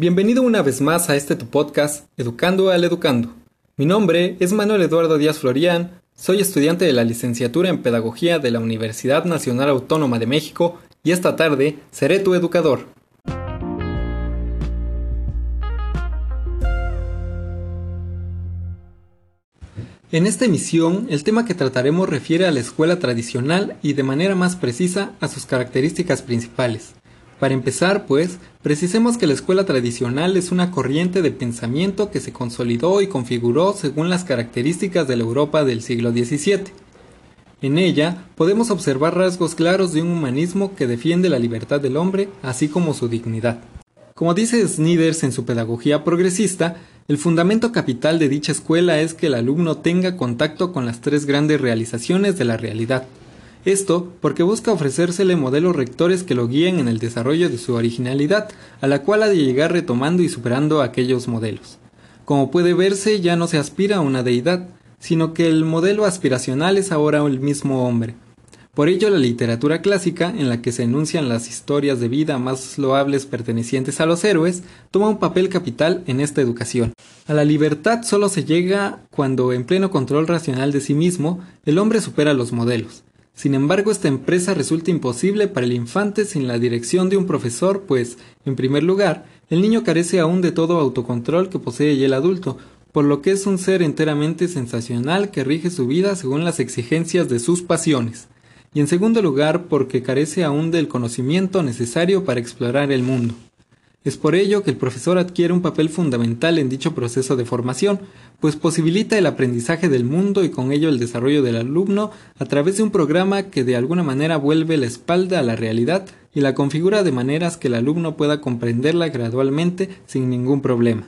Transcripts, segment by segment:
Bienvenido una vez más a este tu podcast, Educando al Educando. Mi nombre es Manuel Eduardo Díaz Florián, soy estudiante de la licenciatura en Pedagogía de la Universidad Nacional Autónoma de México y esta tarde seré tu educador. En esta emisión, el tema que trataremos refiere a la escuela tradicional y de manera más precisa a sus características principales. Para empezar, pues, precisemos que la escuela tradicional es una corriente de pensamiento que se consolidó y configuró según las características de la Europa del siglo XVII. En ella podemos observar rasgos claros de un humanismo que defiende la libertad del hombre, así como su dignidad. Como dice Snyders en su pedagogía progresista, el fundamento capital de dicha escuela es que el alumno tenga contacto con las tres grandes realizaciones de la realidad. Esto porque busca ofrecérsele modelos rectores que lo guíen en el desarrollo de su originalidad, a la cual ha de llegar retomando y superando aquellos modelos. Como puede verse, ya no se aspira a una deidad, sino que el modelo aspiracional es ahora el mismo hombre, por ello, la literatura clásica, en la que se enuncian las historias de vida más loables pertenecientes a los héroes, toma un papel capital en esta educación. A la libertad solo se llega cuando, en pleno control racional de sí mismo, el hombre supera los modelos. Sin embargo, esta empresa resulta imposible para el infante sin la dirección de un profesor, pues, en primer lugar, el niño carece aún de todo autocontrol que posee el adulto, por lo que es un ser enteramente sensacional que rige su vida según las exigencias de sus pasiones y en segundo lugar porque carece aún del conocimiento necesario para explorar el mundo. Es por ello que el profesor adquiere un papel fundamental en dicho proceso de formación, pues posibilita el aprendizaje del mundo y con ello el desarrollo del alumno a través de un programa que de alguna manera vuelve la espalda a la realidad y la configura de maneras que el alumno pueda comprenderla gradualmente sin ningún problema.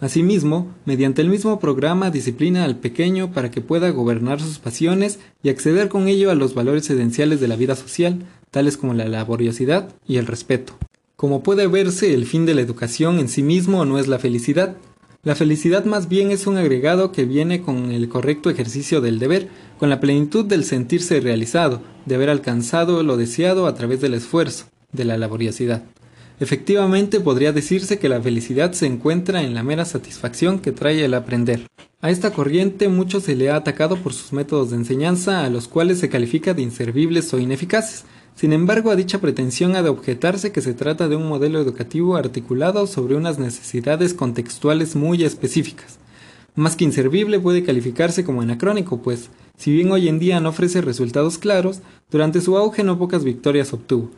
Asimismo, mediante el mismo programa disciplina al pequeño para que pueda gobernar sus pasiones y acceder con ello a los valores esenciales de la vida social, tales como la laboriosidad y el respeto. Como puede verse, el fin de la educación en sí mismo no es la felicidad. La felicidad más bien es un agregado que viene con el correcto ejercicio del deber, con la plenitud del sentirse realizado, de haber alcanzado lo deseado a través del esfuerzo, de la laboriosidad. Efectivamente, podría decirse que la felicidad se encuentra en la mera satisfacción que trae el aprender. A esta corriente mucho se le ha atacado por sus métodos de enseñanza, a los cuales se califica de inservibles o ineficaces. Sin embargo, a dicha pretensión ha de objetarse que se trata de un modelo educativo articulado sobre unas necesidades contextuales muy específicas. Más que inservible puede calificarse como anacrónico, pues, si bien hoy en día no ofrece resultados claros, durante su auge no pocas victorias obtuvo.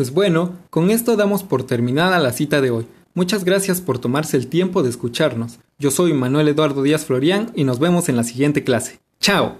Pues bueno, con esto damos por terminada la cita de hoy. Muchas gracias por tomarse el tiempo de escucharnos. Yo soy Manuel Eduardo Díaz Florián y nos vemos en la siguiente clase. ¡Chao!